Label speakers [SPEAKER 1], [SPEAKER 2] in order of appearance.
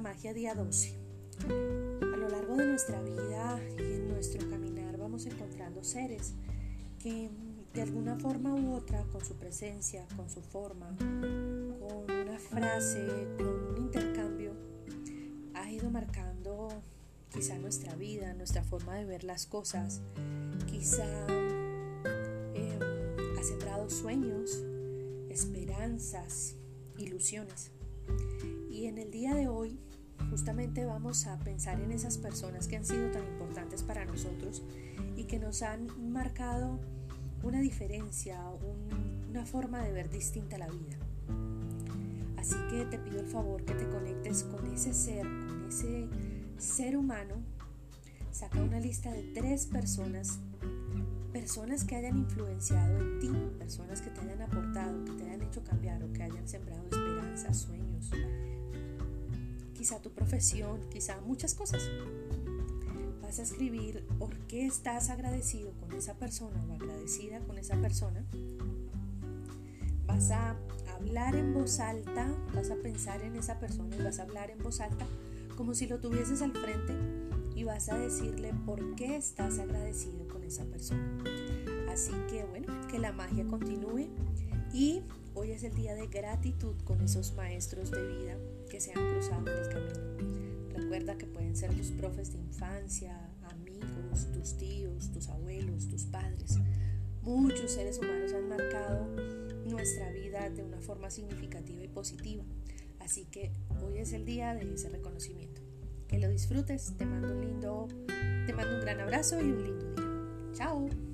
[SPEAKER 1] magia día 12. A lo largo de nuestra vida y en nuestro caminar vamos encontrando seres que de alguna forma u otra, con su presencia, con su forma, con una frase, con un intercambio, ha ido marcando quizá nuestra vida, nuestra forma de ver las cosas, quizá eh, ha sembrado sueños, esperanzas, ilusiones. Y en el día de hoy justamente vamos a pensar en esas personas que han sido tan importantes para nosotros y que nos han marcado una diferencia, una forma de ver distinta la vida. Así que te pido el favor que te conectes con ese ser, con ese ser humano. Saca una lista de tres personas, personas que hayan influenciado en ti, personas que te hayan aportado, que te hayan hecho cambiar o que hayan sembrado esperanzas, sueños, quizá tu profesión, quizá muchas cosas. Vas a escribir por qué estás agradecido con esa persona o agradecida con esa persona. Vas a hablar en voz alta, vas a pensar en esa persona y vas a hablar en voz alta como si lo tuvieses al frente y vas a decirle por qué estás agradecido con esa persona. Así que bueno, que la magia continúe y hoy es el día de gratitud con esos maestros de vida se han cruzado en el camino. Recuerda que pueden ser tus profes de infancia, amigos, tus tíos, tus abuelos, tus padres. Muchos seres humanos han marcado nuestra vida de una forma significativa y positiva. Así que hoy es el día de ese reconocimiento. Que lo disfrutes. Te mando un lindo, te mando un gran abrazo y un lindo día. Chao.